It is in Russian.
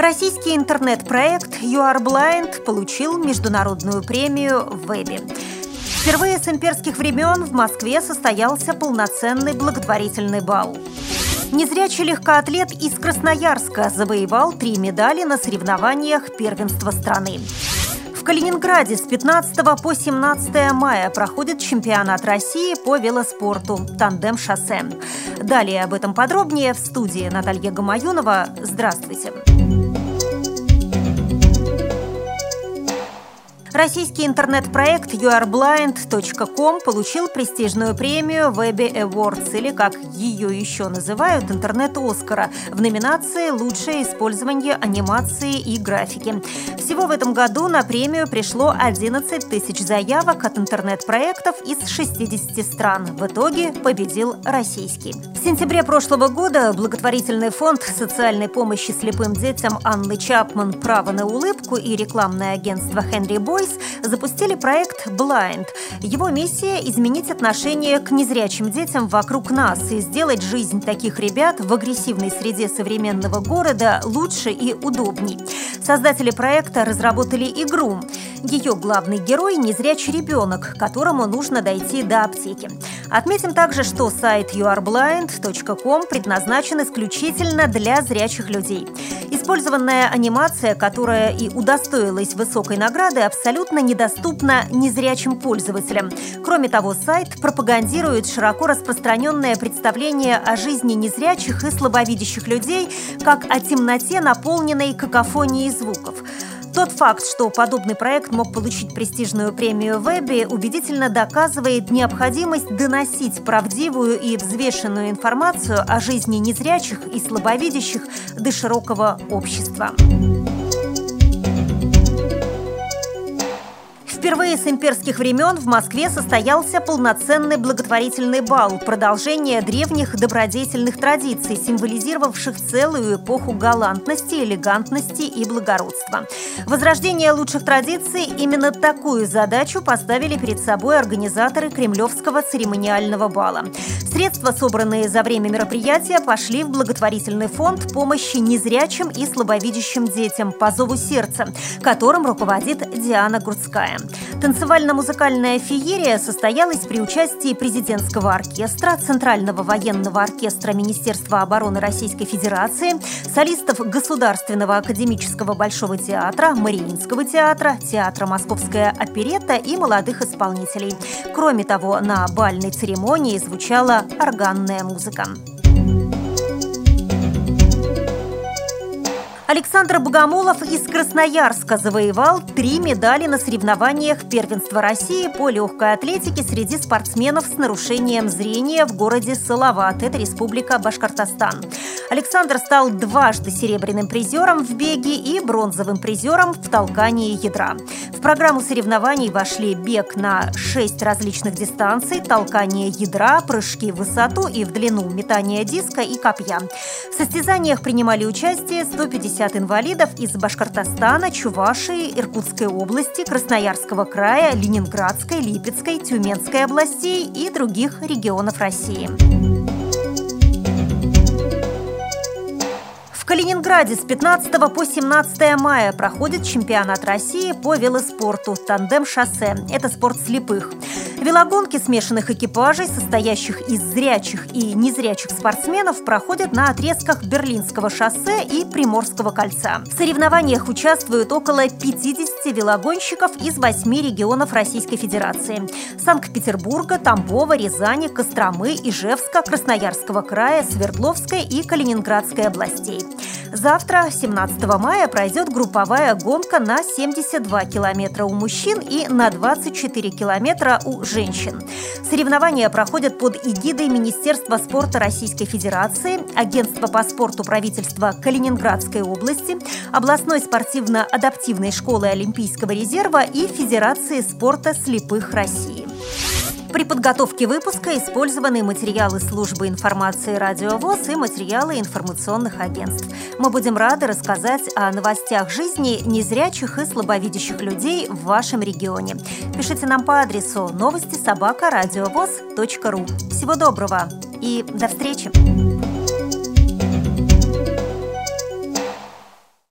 Российский интернет-проект You Are Blind получил международную премию в вебе. Впервые с имперских времен в Москве состоялся полноценный благотворительный бал. Незрячий легкоатлет из Красноярска завоевал три медали на соревнованиях первенства страны. В Калининграде с 15 по 17 мая проходит чемпионат России по велоспорту «Тандем-шоссе». Далее об этом подробнее в студии Наталья Гамаюнова. Здравствуйте. Российский интернет-проект youareblind.com получил престижную премию Webby Awards, или, как ее еще называют, интернет-Оскара, в номинации «Лучшее использование анимации и графики». Всего в этом году на премию пришло 11 тысяч заявок от интернет-проектов из 60 стран. В итоге победил российский. Сентябре прошлого года благотворительный фонд социальной помощи слепым детям Анны Чапман «Право на улыбку» и рекламное агентство «Хенри Бой Voice запустили проект Blind. Его миссия – изменить отношение к незрячим детям вокруг нас и сделать жизнь таких ребят в агрессивной среде современного города лучше и удобней. Создатели проекта разработали игру. Ее главный герой – незрячий ребенок, которому нужно дойти до аптеки. Отметим также, что сайт youareblind.com предназначен исключительно для зрячих людей. Использованная анимация, которая и удостоилась высокой награды, абсолютно недоступна незрячим пользователям. Кроме того, сайт пропагандирует широко распространенное представление о жизни незрячих и слабовидящих людей как о темноте, наполненной какофонией звуков. Тот факт, что подобный проект мог получить престижную премию Вебби, убедительно доказывает необходимость доносить правдивую и взвешенную информацию о жизни незрячих и слабовидящих до широкого общества. Впервые с имперских времен в Москве состоялся полноценный благотворительный бал, продолжение древних добродетельных традиций, символизировавших целую эпоху галантности, элегантности и благородства. Возрождение лучших традиций именно такую задачу поставили перед собой организаторы Кремлевского церемониального бала. Средства, собранные за время мероприятия, пошли в благотворительный фонд помощи незрячим и слабовидящим детям по зову сердца, которым руководит Диана Гурцкая. Танцевально-музыкальная феерия состоялась при участии президентского оркестра, Центрального военного оркестра Министерства обороны Российской Федерации, солистов Государственного академического Большого театра, Мариинского театра, театра «Московская оперетта» и молодых исполнителей. Кроме того, на бальной церемонии звучала органная музыка. Александр Богомолов из Красноярска завоевал три медали на соревнованиях первенства России по легкой атлетике среди спортсменов с нарушением зрения в городе Салават. Это Республика Башкортостан. Александр стал дважды серебряным призером в беге и бронзовым призером в толкании ядра. В программу соревнований вошли бег на шесть различных дистанций, толкание ядра, прыжки в высоту и в длину, метание диска и копья. В состязаниях принимали участие 150 50 инвалидов из Башкортостана, Чувашии, Иркутской области, Красноярского края, Ленинградской, Липецкой, Тюменской областей и других регионов России. Калининграде с 15 по 17 мая проходит чемпионат России по велоспорту «Тандем-шоссе». Это спорт слепых. Велогонки смешанных экипажей, состоящих из зрячих и незрячих спортсменов, проходят на отрезках Берлинского шоссе и Приморского кольца. В соревнованиях участвуют около 50 велогонщиков из восьми регионов Российской Федерации – Санкт-Петербурга, Тамбова, Рязани, Костромы, Ижевска, Красноярского края, Свердловской и Калининградской областей. Завтра, 17 мая, пройдет групповая гонка на 72 километра у мужчин и на 24 километра у женщин. Соревнования проходят под эгидой Министерства спорта Российской Федерации, Агентства по спорту правительства Калининградской области, областной спортивно-адаптивной школы Олимпийского резерва и Федерации спорта слепых России. При подготовке выпуска использованы материалы службы информации «Радиовоз» и материалы информационных агентств. Мы будем рады рассказать о новостях жизни незрячих и слабовидящих людей в вашем регионе. Пишите нам по адресу новости собака ру. Всего доброго и до встречи!